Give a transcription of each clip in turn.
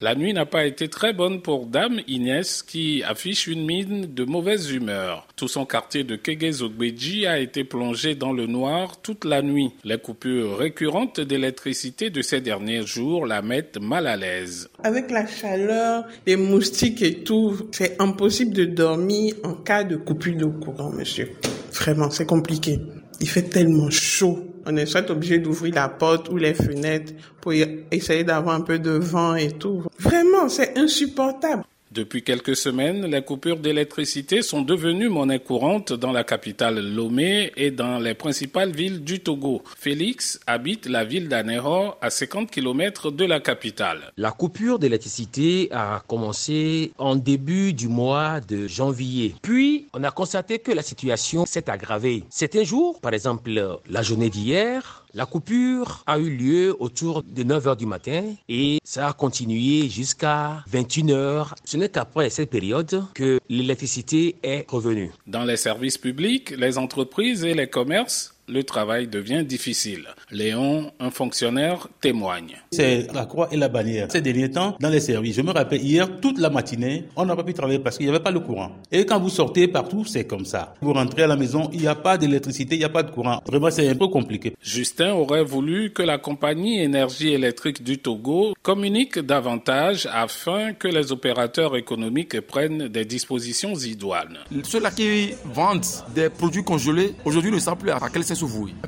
La nuit n'a pas été très bonne pour Dame Inès qui affiche une mine de mauvaise humeur. Tout son quartier de Kegezogbeji a été plongé dans le noir toute la nuit. Les coupures récurrentes d'électricité de ces derniers jours la mettent mal à l'aise. Avec la chaleur, les moustiques et tout, c'est impossible de dormir en cas de coupure de courant, monsieur. Vraiment, c'est compliqué. Il fait tellement chaud on est soit obligé d'ouvrir la porte ou les fenêtres pour essayer d'avoir un peu de vent et tout. Vraiment, c'est insupportable. Depuis quelques semaines, les coupures d'électricité sont devenues monnaie courante dans la capitale Lomé et dans les principales villes du Togo. Félix habite la ville d'Anéro à 50 km de la capitale. La coupure d'électricité a commencé en début du mois de janvier. Puis, on a constaté que la situation s'est aggravée. Certains jours, par exemple la journée d'hier, la coupure a eu lieu autour de 9h du matin et ça a continué jusqu'à 21h. Ce n'est qu'après cette période que l'électricité est revenue. Dans les services publics, les entreprises et les commerces, le travail devient difficile. Léon, un fonctionnaire, témoigne. C'est la croix et la bannière. Ces derniers temps, dans les services, je me rappelle hier, toute la matinée, on n'a pas pu travailler parce qu'il n'y avait pas le courant. Et quand vous sortez partout, c'est comme ça. Vous rentrez à la maison, il n'y a pas d'électricité, il n'y a pas de courant. Vraiment, c'est un peu compliqué. Justin aurait voulu que la compagnie énergie électrique du Togo communique davantage afin que les opérateurs économiques prennent des dispositions idoines. Ceux-là qui vendent des produits congelés, aujourd'hui ne savent plus à quel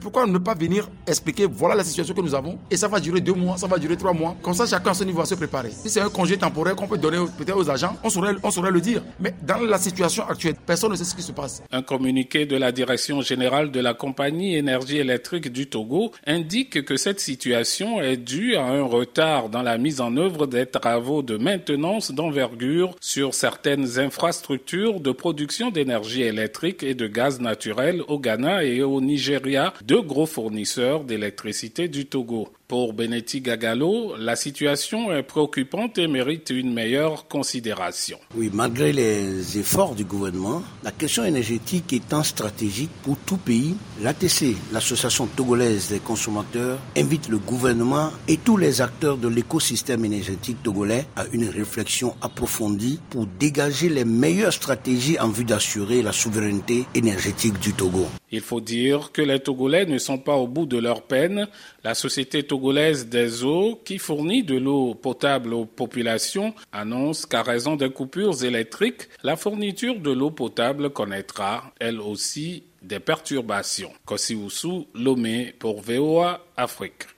pourquoi ne pas venir expliquer voilà la situation que nous avons et ça va durer deux mois, ça va durer trois mois. Comme ça, chacun à ce niveau se préparer. Si c'est un congé temporaire qu'on peut donner peut-être aux agents, on saurait, on saurait le dire. Mais dans la situation actuelle, personne ne sait ce qui se passe. Un communiqué de la direction générale de la compagnie énergie électrique du Togo indique que cette situation est due à un retard dans la mise en œuvre des travaux de maintenance d'envergure sur certaines infrastructures de production d'énergie électrique et de gaz naturel au Ghana et au Deux gros fournisseurs d'électricité du Togo. Pour Benetti Gagalo, la situation est préoccupante et mérite une meilleure considération. Oui, malgré les efforts du gouvernement, la question énergétique étant stratégique pour tout pays, l'ATC, l'Association togolaise des consommateurs, invite le gouvernement et tous les acteurs de l'écosystème énergétique togolais à une réflexion approfondie pour dégager les meilleures stratégies en vue d'assurer la souveraineté énergétique du Togo. Il faut dire que les Togolais ne sont pas au bout de leur peine. La société togolaise des eaux, qui fournit de l'eau potable aux populations, annonce qu'à raison des coupures électriques, la fourniture de l'eau potable connaîtra, elle aussi, des perturbations. Lomé pour VOA Afrique.